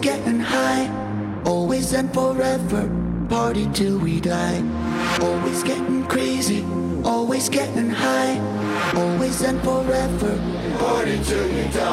getting high. Always and forever, party till we die. Always getting crazy, always getting high. Always and forever, party till we die.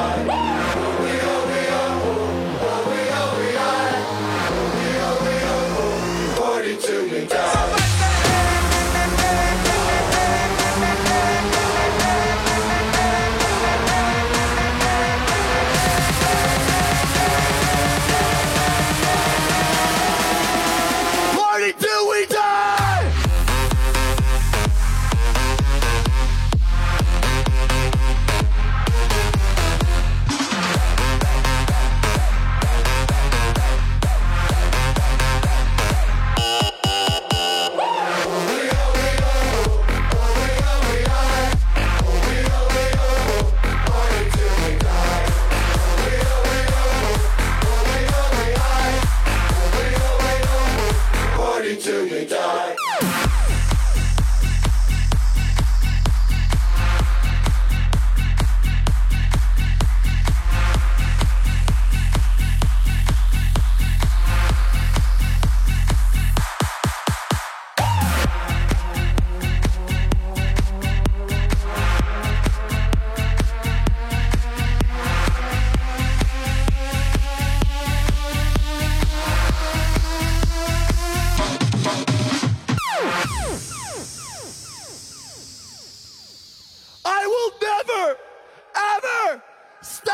Stop.